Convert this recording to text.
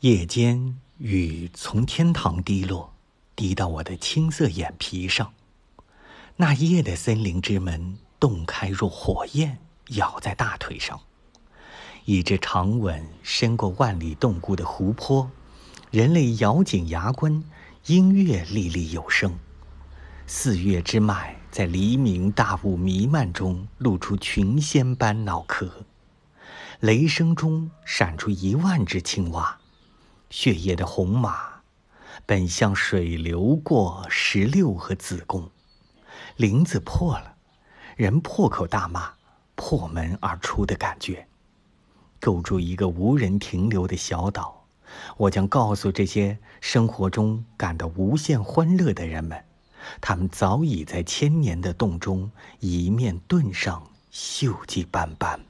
夜间雨从天堂滴落，滴到我的青色眼皮上。那夜的森林之门洞开若火焰，咬在大腿上。一只长吻伸过万里洞窟的湖泊，人类咬紧牙关，音乐历历有声。四月之脉在黎明大雾弥漫中露出群仙般脑壳，雷声中闪出一万只青蛙。血液的红马，本向水流过石榴和子宫，林子破了，人破口大骂，破门而出的感觉。构筑一个无人停留的小岛，我将告诉这些生活中感到无限欢乐的人们，他们早已在千年的洞中一面盾上锈迹斑斑。